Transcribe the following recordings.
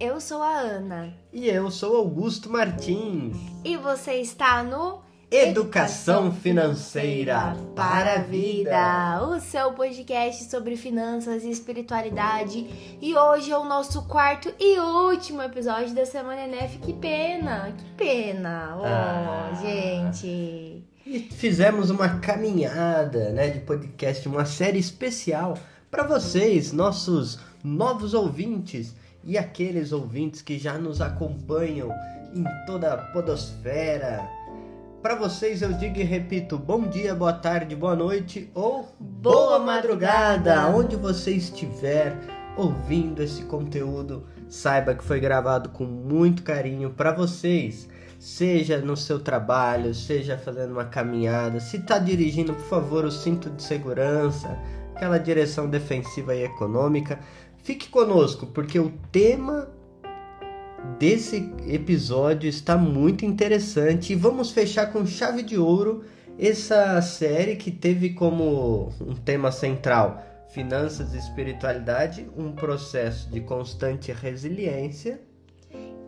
Eu sou a Ana. E eu sou Augusto Martins. E você está no Educação Financeira para a Vida, o seu podcast sobre finanças e espiritualidade. E hoje é o nosso quarto e último episódio da Semana NF. Que pena, que pena. Oh, ah. gente. E fizemos uma caminhada, né, de podcast, uma série especial para vocês, nossos novos ouvintes e aqueles ouvintes que já nos acompanham em toda a podosfera. Para vocês eu digo e repito, bom dia, boa tarde, boa noite ou boa, boa madrugada. madrugada, onde você estiver ouvindo esse conteúdo, saiba que foi gravado com muito carinho para vocês. Seja no seu trabalho, seja fazendo uma caminhada, se está dirigindo, por favor, o cinto de segurança, aquela direção defensiva e econômica. Fique conosco, porque o tema desse episódio está muito interessante e vamos fechar com chave de ouro essa série que teve como um tema central finanças e espiritualidade, um processo de constante resiliência.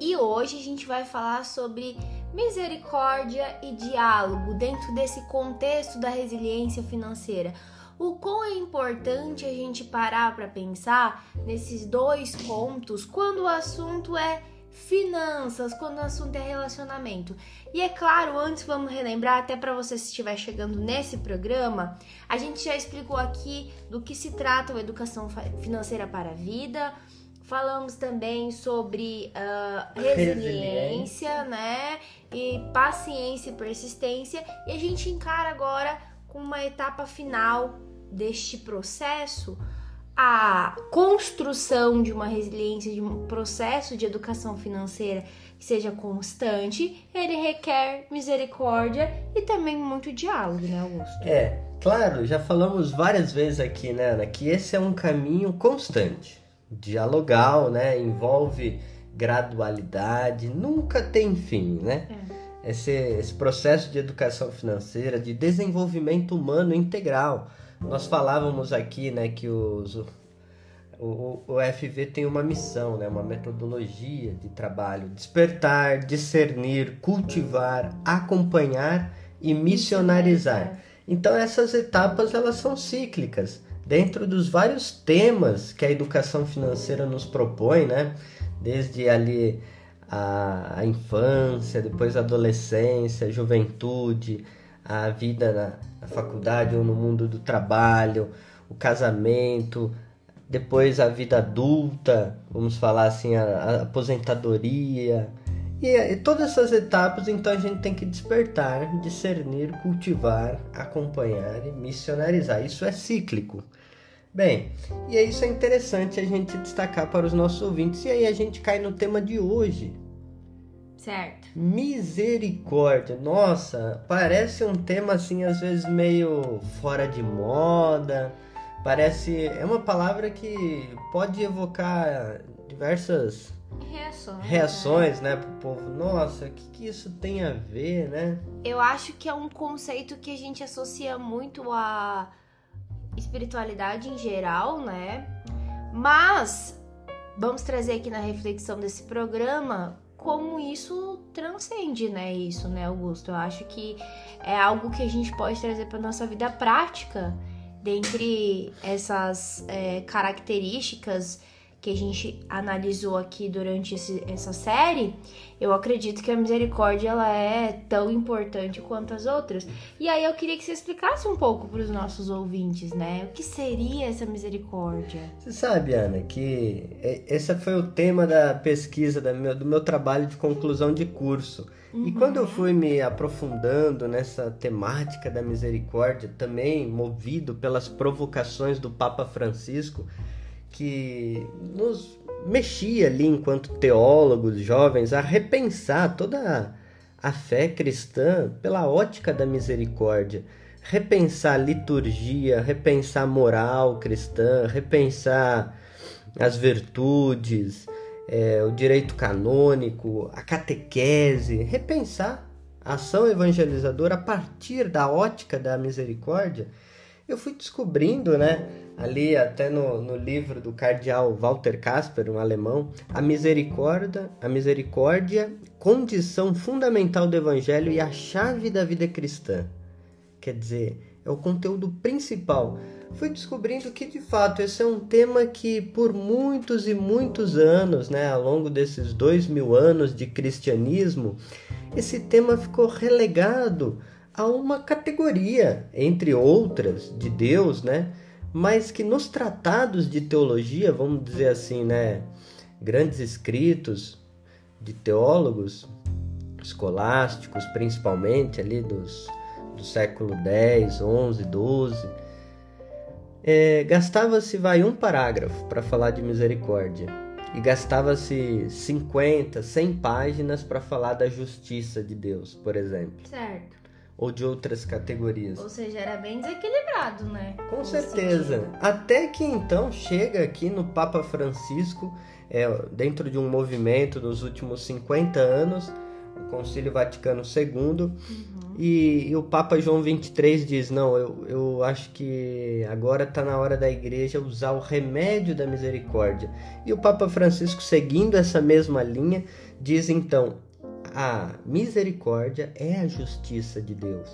E hoje a gente vai falar sobre misericórdia e diálogo dentro desse contexto da resiliência financeira o quão é importante a gente parar para pensar nesses dois pontos quando o assunto é finanças, quando o assunto é relacionamento. E é claro, antes vamos relembrar, até para você se estiver chegando nesse programa, a gente já explicou aqui do que se trata a educação financeira para a vida. Falamos também sobre uh, resiliência, resiliência, né? E paciência e persistência. E a gente encara agora com uma etapa final deste processo, a construção de uma resiliência, de um processo de educação financeira que seja constante, ele requer misericórdia e também muito diálogo, né, Augusto? É, claro, já falamos várias vezes aqui, né, Ana, que esse é um caminho constante, dialogal, né, envolve gradualidade, nunca tem fim, né? É. Esse, esse processo de educação financeira, de desenvolvimento humano integral nós falávamos aqui, né, que os, o, o FV tem uma missão, né, uma metodologia de trabalho: despertar, discernir, cultivar, acompanhar e missionarizar. Então essas etapas elas são cíclicas dentro dos vários temas que a educação financeira nos propõe, né? Desde ali a, a infância, depois a adolescência, a juventude, a vida na, na faculdade ou no mundo do trabalho, o casamento, depois a vida adulta, vamos falar assim, a, a aposentadoria. E, e, todas essas etapas, então a gente tem que despertar, discernir, cultivar, acompanhar e missionarizar. Isso é cíclico. Bem, e isso é interessante a gente destacar para os nossos ouvintes. E aí a gente cai no tema de hoje, Certo. Misericórdia. Nossa, parece um tema assim, às vezes meio fora de moda. Parece. É uma palavra que pode evocar diversas reações, reações né? né, pro povo. Nossa, o que, que isso tem a ver, né? Eu acho que é um conceito que a gente associa muito à espiritualidade em geral, né? Mas vamos trazer aqui na reflexão desse programa como isso transcende, né? Isso, né, Augusto? Eu acho que é algo que a gente pode trazer para nossa vida prática, dentre essas é, características que a gente analisou aqui durante esse, essa série, eu acredito que a misericórdia ela é tão importante quanto as outras. E aí eu queria que você explicasse um pouco para os nossos ouvintes, né? O que seria essa misericórdia? Você sabe, Ana, que esse foi o tema da pesquisa do meu, do meu trabalho de conclusão de curso. Uhum. E quando eu fui me aprofundando nessa temática da misericórdia, também movido pelas provocações do Papa Francisco, que nos mexia ali enquanto teólogos jovens a repensar toda a fé cristã pela ótica da misericórdia, repensar a liturgia, repensar a moral cristã, repensar as virtudes, é, o direito canônico, a catequese, repensar a ação evangelizadora a partir da ótica da misericórdia Eu fui descobrindo, né, ali até no, no livro do cardeal Walter Casper, um alemão, a misericórdia, a misericórdia, condição fundamental do evangelho e a chave da vida cristã. Quer dizer, é o conteúdo principal. Fui descobrindo que de fato esse é um tema que por muitos e muitos anos, né, ao longo desses dois mil anos de cristianismo, esse tema ficou relegado a uma categoria, entre outras, de Deus, né? Mas que nos tratados de teologia, vamos dizer assim, né? Grandes escritos de teólogos escolásticos, principalmente ali dos, do século 10, 11, 12, é, gastava-se vai um parágrafo para falar de misericórdia e gastava-se 50, 100 páginas para falar da justiça de Deus, por exemplo. Certo. Ou de outras categorias. Ou seja, era bem desequilibrado, né? Com certeza. Sentido. Até que então chega aqui no Papa Francisco, é, dentro de um movimento nos últimos 50 anos, o Concílio Vaticano II, uhum. E, e, o Papa João 23 diz: Não, eu, eu acho que agora está na hora da igreja usar o remédio da misericórdia. E o Papa Francisco, seguindo essa mesma linha, diz então: A misericórdia é a justiça de Deus.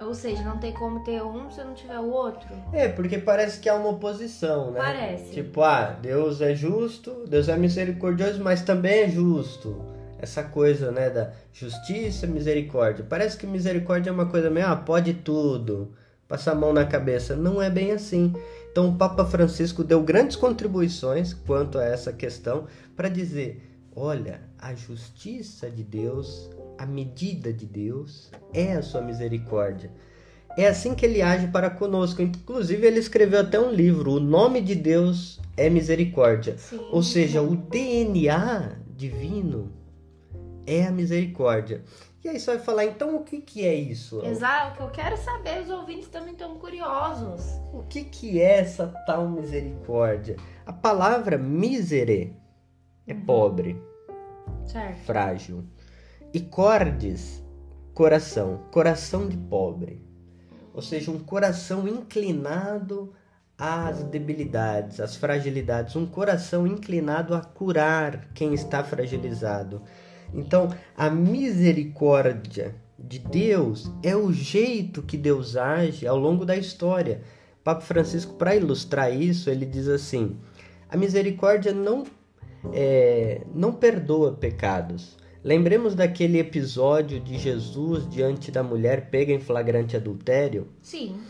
Ou seja, não tem como ter um se não tiver o outro. É, porque parece que há uma oposição, né? Parece. Tipo, ah, Deus é justo, Deus é misericordioso, mas também é justo essa coisa, né, da justiça, misericórdia. Parece que misericórdia é uma coisa meio, ah, pode tudo, passar a mão na cabeça. Não é bem assim. Então, o Papa Francisco deu grandes contribuições quanto a essa questão para dizer: olha, a justiça de Deus, a medida de Deus é a sua misericórdia. É assim que ele age para conosco. Inclusive, ele escreveu até um livro, O Nome de Deus é Misericórdia. Sim. Ou seja, o DNA divino é a misericórdia. E aí você vai falar, então o que, que é isso? Exato, o que eu quero saber, os ouvintes também estão curiosos. O que, que é essa tal misericórdia? A palavra misere é uhum. pobre, certo. frágil. E cordes, coração, coração de pobre. Ou seja, um coração inclinado às debilidades, às fragilidades, um coração inclinado a curar quem está fragilizado. Então, a misericórdia de Deus é o jeito que Deus age ao longo da história. Papa Francisco, para ilustrar isso, ele diz assim: a misericórdia não, é, não perdoa pecados. Lembremos daquele episódio de Jesus diante da mulher pega em flagrante adultério? Sim.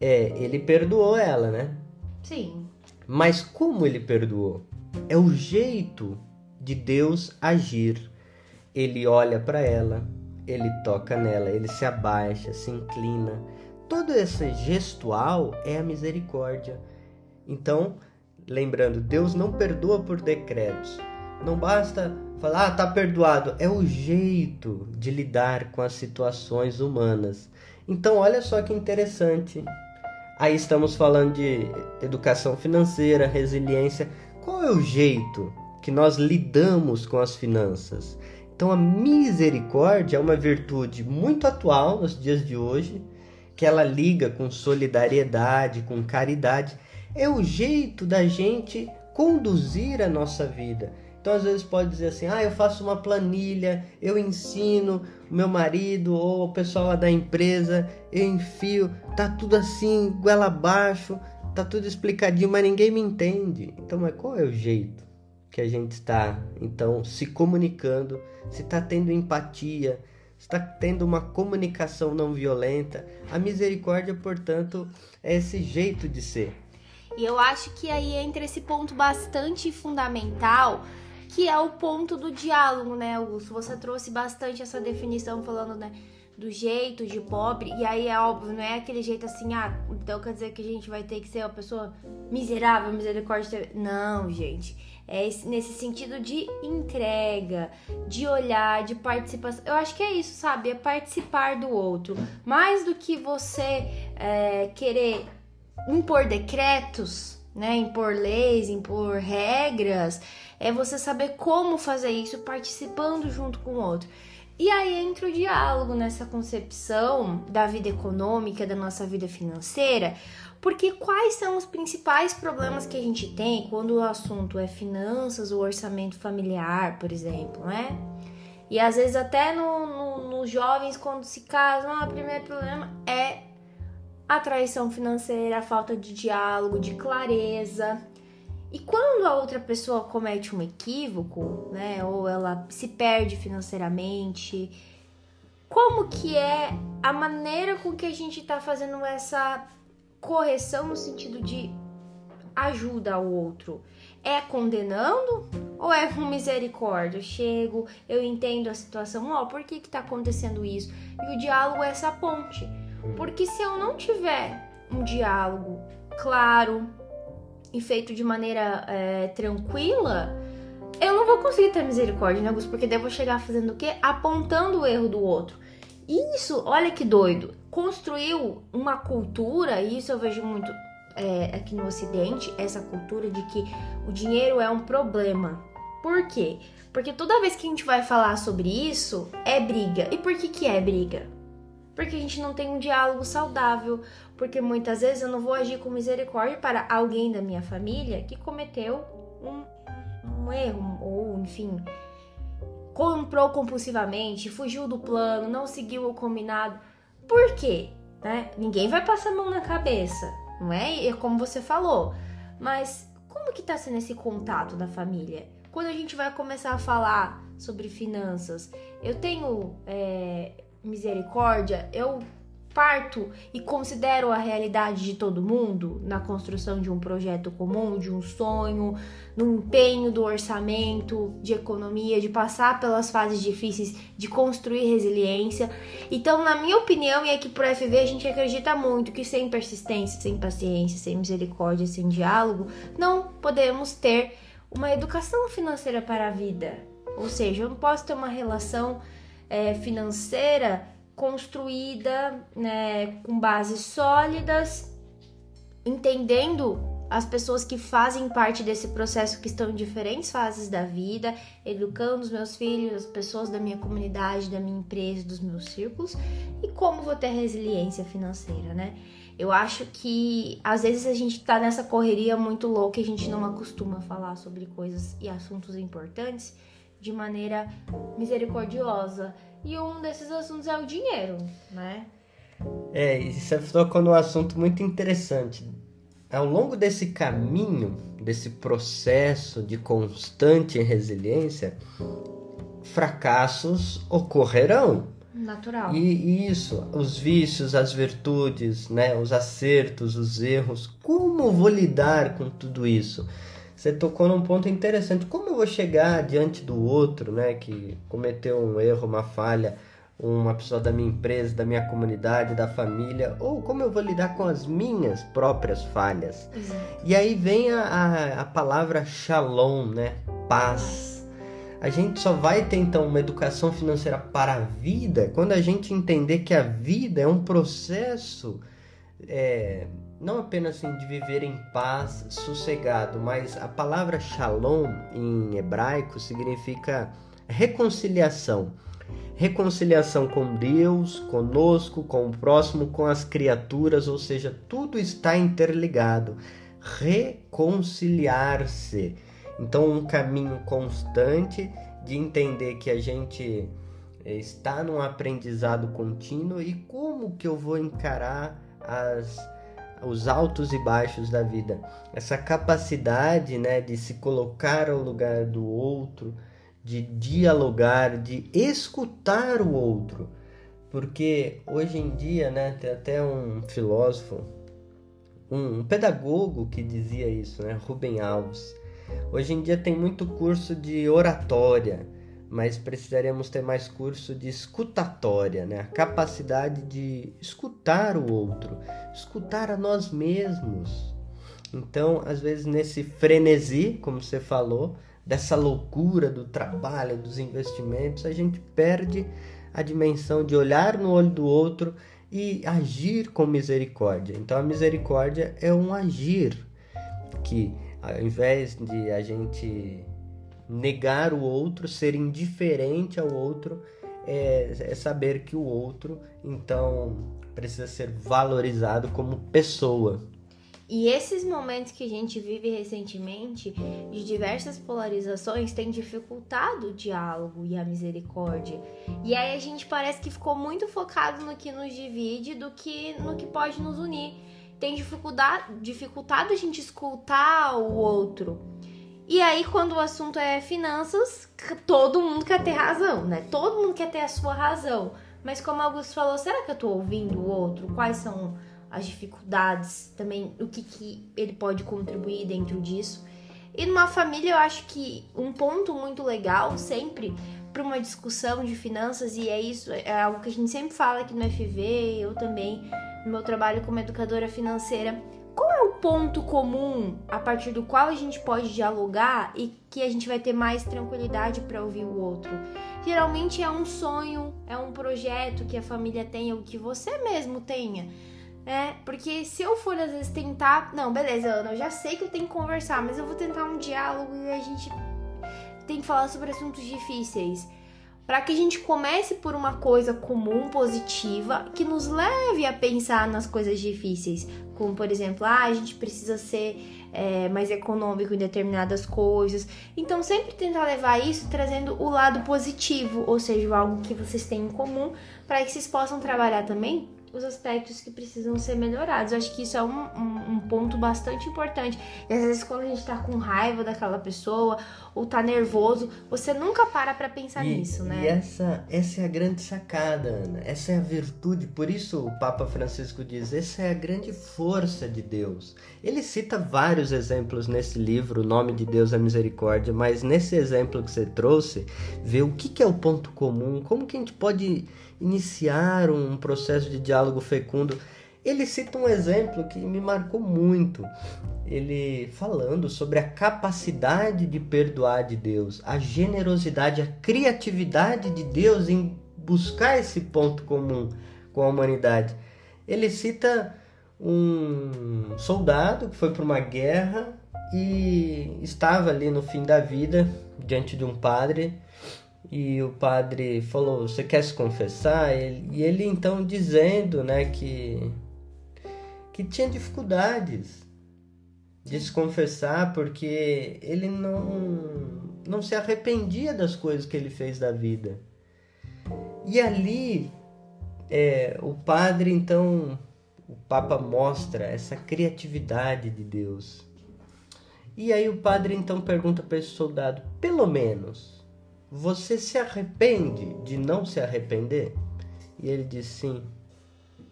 É, ele perdoou ela, né? Sim. Mas como ele perdoou? É o jeito de Deus agir ele olha para ela, ele toca nela, ele se abaixa, se inclina. Todo esse gestual é a misericórdia. Então, lembrando, Deus não perdoa por decretos. Não basta falar, ah, tá perdoado. É o jeito de lidar com as situações humanas. Então, olha só que interessante. Aí estamos falando de educação financeira, resiliência. Qual é o jeito que nós lidamos com as finanças? Então a misericórdia é uma virtude muito atual nos dias de hoje, que ela liga com solidariedade, com caridade. É o jeito da gente conduzir a nossa vida. Então às vezes pode dizer assim: "Ah, eu faço uma planilha, eu ensino meu marido ou o pessoal lá da empresa, eu enfio, tá tudo assim, goela abaixo, tá tudo explicadinho, mas ninguém me entende". Então, mas qual é o jeito? que a gente está então se comunicando, se está tendo empatia, está tendo uma comunicação não violenta. A misericórdia, portanto, é esse jeito de ser. E eu acho que aí entra esse ponto bastante fundamental, que é o ponto do diálogo, né, Augusto? Você trouxe bastante essa definição falando, né? do jeito de pobre, e aí é óbvio, não é aquele jeito assim, ah, então quer dizer que a gente vai ter que ser uma pessoa miserável, misericórdia. Não, gente é nesse sentido de entrega, de olhar, de participação. Eu acho que é isso, sabe? É participar do outro. Mais do que você é, querer impor decretos, né? Impor leis, impor regras, é você saber como fazer isso participando junto com o outro. E aí entra o diálogo nessa concepção da vida econômica, da nossa vida financeira, porque quais são os principais problemas que a gente tem quando o assunto é finanças ou orçamento familiar, por exemplo, né? E às vezes até nos no, no jovens quando se casam, o primeiro problema é a traição financeira, a falta de diálogo, de clareza. E quando a outra pessoa comete um equívoco, né, ou ela se perde financeiramente, como que é a maneira com que a gente está fazendo essa correção no sentido de ajuda ao outro? É condenando ou é com misericórdia? Eu chego, eu entendo a situação, ó, oh, por que que tá acontecendo isso? E o diálogo é essa ponte. Porque se eu não tiver um diálogo claro e feito de maneira é, tranquila, eu não vou conseguir ter misericórdia, né, Gus? Porque daí eu vou chegar fazendo o quê? Apontando o erro do outro. Isso, olha que doido, construiu uma cultura, e isso eu vejo muito é, aqui no Ocidente, essa cultura de que o dinheiro é um problema. Por quê? Porque toda vez que a gente vai falar sobre isso, é briga. E por que, que é briga? Porque a gente não tem um diálogo saudável. Porque muitas vezes eu não vou agir com misericórdia para alguém da minha família que cometeu um, um erro, ou enfim, comprou compulsivamente, fugiu do plano, não seguiu o combinado. Por quê? Né? Ninguém vai passar a mão na cabeça, não é? É como você falou. Mas como que tá sendo esse contato da família? Quando a gente vai começar a falar sobre finanças, eu tenho é, misericórdia, eu parto e considero a realidade de todo mundo na construção de um projeto comum, de um sonho, no empenho do orçamento, de economia, de passar pelas fases difíceis, de construir resiliência. Então, na minha opinião, e aqui por FV a gente acredita muito que sem persistência, sem paciência, sem misericórdia, sem diálogo, não podemos ter uma educação financeira para a vida. Ou seja, eu não posso ter uma relação é, financeira construída né, com bases sólidas, entendendo as pessoas que fazem parte desse processo que estão em diferentes fases da vida, educando os meus filhos, as pessoas da minha comunidade, da minha empresa, dos meus círculos e como vou ter resiliência financeira, né? Eu acho que às vezes a gente tá nessa correria muito louca e a gente não acostuma falar sobre coisas e assuntos importantes de maneira misericordiosa e um desses assuntos é o dinheiro, né? É, e você tocou num assunto muito interessante. Ao longo desse caminho, desse processo de constante resiliência, fracassos ocorrerão. Natural. E isso, os vícios, as virtudes, né, os acertos, os erros. Como vou lidar com tudo isso? Você tocou num ponto interessante. Como eu vou chegar diante do outro, né, que cometeu um erro, uma falha, uma pessoa da minha empresa, da minha comunidade, da família, ou como eu vou lidar com as minhas próprias falhas? Exato. E aí vem a, a, a palavra shalom, né? Paz. A gente só vai ter então uma educação financeira para a vida quando a gente entender que a vida é um processo. É, não apenas assim, de viver em paz, sossegado, mas a palavra shalom em hebraico significa reconciliação. Reconciliação com Deus, conosco, com o próximo, com as criaturas, ou seja, tudo está interligado. Reconciliar-se. Então, um caminho constante de entender que a gente está num aprendizado contínuo e como que eu vou encarar as os altos e baixos da vida. Essa capacidade né, de se colocar ao lugar do outro, de dialogar, de escutar o outro. Porque hoje em dia, né, tem até um filósofo, um, um pedagogo que dizia isso, né, Rubem Alves. Hoje em dia tem muito curso de oratória, mas precisaríamos ter mais curso de escutatória, né? A capacidade de escutar o outro, escutar a nós mesmos. Então, às vezes nesse frenesi, como você falou, dessa loucura do trabalho, dos investimentos, a gente perde a dimensão de olhar no olho do outro e agir com misericórdia. Então, a misericórdia é um agir que, ao invés de a gente negar o outro, ser indiferente ao outro, é, é saber que o outro, então, precisa ser valorizado como pessoa. E esses momentos que a gente vive recentemente, de diversas polarizações, têm dificultado o diálogo e a misericórdia. E aí a gente parece que ficou muito focado no que nos divide do que no que pode nos unir. Tem dificuldade, dificultado a gente escutar o outro. E aí, quando o assunto é finanças, todo mundo quer ter razão, né? Todo mundo quer ter a sua razão. Mas como Augusto falou, será que eu tô ouvindo o outro? Quais são as dificuldades, também o que, que ele pode contribuir dentro disso. E numa família, eu acho que um ponto muito legal sempre para uma discussão de finanças, e é isso, é algo que a gente sempre fala aqui no FV, eu também, no meu trabalho como educadora financeira. Qual é o ponto comum a partir do qual a gente pode dialogar e que a gente vai ter mais tranquilidade para ouvir o outro? Geralmente é um sonho, é um projeto que a família tenha, ou que você mesmo tenha né? Porque se eu for às vezes tentar, não, beleza, Ana, eu já sei que eu tenho que conversar, mas eu vou tentar um diálogo e a gente tem que falar sobre assuntos difíceis. Para que a gente comece por uma coisa comum, positiva, que nos leve a pensar nas coisas difíceis. Como, por exemplo, ah, a gente precisa ser é, mais econômico em determinadas coisas. Então, sempre tentar levar isso trazendo o lado positivo, ou seja, algo que vocês têm em comum, para que vocês possam trabalhar também os aspectos que precisam ser melhorados. Eu acho que isso é um, um, um, ponto bastante importante. E às vezes, quando a gente tá com raiva daquela pessoa ou tá nervoso, você nunca para pra pensar e, nisso, né? E essa, essa é a grande sacada, Ana. Essa é a virtude. Por isso, o Papa Francisco diz: essa é a grande força de Deus. Ele cita vários exemplos nesse livro, O Nome de Deus é Misericórdia, mas nesse exemplo que você trouxe, vê o que, que é o ponto comum, como que a gente pode iniciar um processo de diálogo fecundo. Ele cita um exemplo que me marcou muito. Ele falando sobre a capacidade de perdoar de Deus, a generosidade, a criatividade de Deus em buscar esse ponto comum com a humanidade. Ele cita um soldado que foi para uma guerra e estava ali no fim da vida diante de um padre e o padre falou: Você quer se confessar? E ele então dizendo né, que, que tinha dificuldades de se confessar porque ele não, não se arrependia das coisas que ele fez da vida. E ali é, o padre então, o Papa mostra essa criatividade de Deus. E aí o padre então pergunta para esse soldado: pelo menos você se arrepende de não se arrepender? E ele diz: Sim,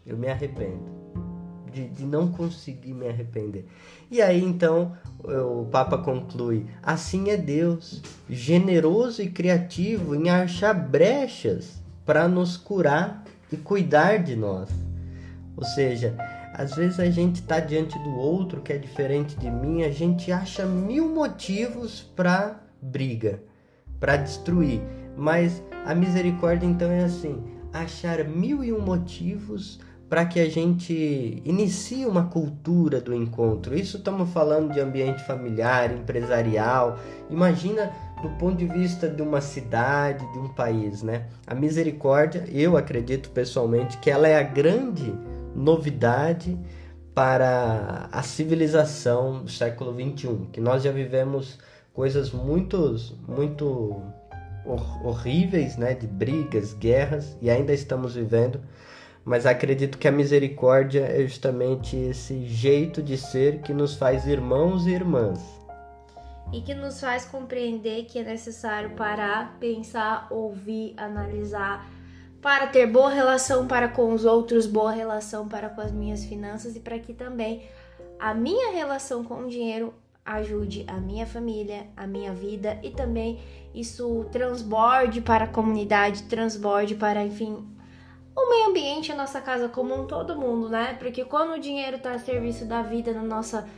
eu me arrependo. De, de não conseguir me arrepender. E aí então o Papa conclui: assim é Deus, generoso e criativo em achar brechas para nos curar e cuidar de nós. Ou seja, às vezes a gente está diante do outro que é diferente de mim, a gente acha mil motivos para briga para destruir. Mas a misericórdia então é assim: achar mil e um motivos para que a gente inicie uma cultura do encontro. Isso estamos falando de ambiente familiar, empresarial. Imagina do ponto de vista de uma cidade, de um país, né? A misericórdia, eu acredito pessoalmente que ela é a grande novidade para a civilização do século 21, que nós já vivemos coisas muito, muito horríveis, né, de brigas, guerras, e ainda estamos vivendo. Mas acredito que a misericórdia é justamente esse jeito de ser que nos faz irmãos e irmãs. E que nos faz compreender que é necessário parar, pensar, ouvir, analisar, para ter boa relação para com os outros, boa relação para com as minhas finanças e para que também a minha relação com o dinheiro ajude a minha família, a minha vida e também isso transborde para a comunidade, transborde para, enfim, o meio ambiente, a nossa casa como um todo mundo, né? Porque quando o dinheiro está a serviço da vida, na nossa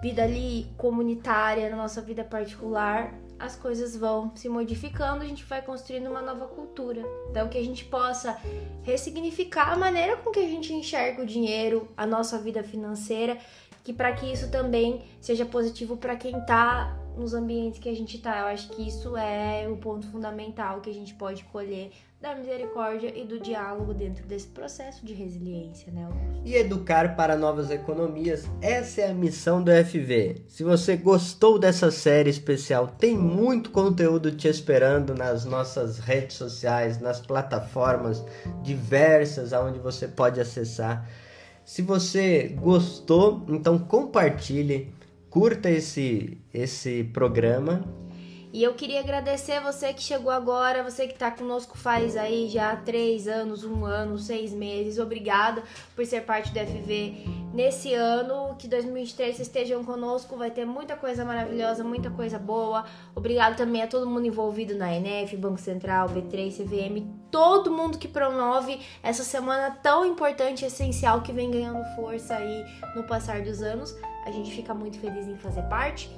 vida ali comunitária, na nossa vida particular, as coisas vão se modificando, a gente vai construindo uma nova cultura. Então, que a gente possa ressignificar a maneira com que a gente enxerga o dinheiro, a nossa vida financeira que para que isso também seja positivo para quem está nos ambientes que a gente está. Eu acho que isso é o ponto fundamental que a gente pode colher da misericórdia e do diálogo dentro desse processo de resiliência, né? E educar para novas economias, essa é a missão do FV. Se você gostou dessa série especial, tem muito conteúdo te esperando nas nossas redes sociais, nas plataformas diversas aonde você pode acessar. Se você gostou, então compartilhe, curta esse esse programa e eu queria agradecer você que chegou agora, você que está conosco faz aí já três anos, um ano, seis meses. Obrigada por ser parte do FV nesse ano. Que 2023 vocês estejam conosco, vai ter muita coisa maravilhosa, muita coisa boa. Obrigado também a todo mundo envolvido na ENF, Banco Central, B3, CVM, todo mundo que promove essa semana tão importante e essencial que vem ganhando força aí no passar dos anos. A gente fica muito feliz em fazer parte.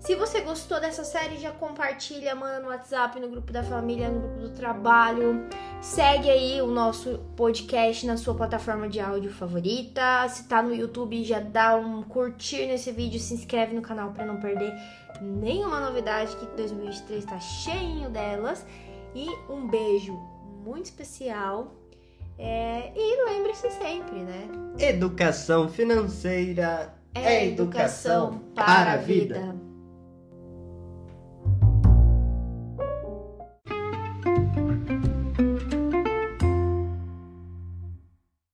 Se você gostou dessa série, já compartilha, manda no WhatsApp, no grupo da família, no grupo do trabalho. Segue aí o nosso podcast na sua plataforma de áudio favorita. Se tá no YouTube, já dá um curtir nesse vídeo, se inscreve no canal para não perder nenhuma novidade que 2023 tá cheio delas. E um beijo muito especial. É... e lembre-se sempre, né? Educação financeira é educação para a vida.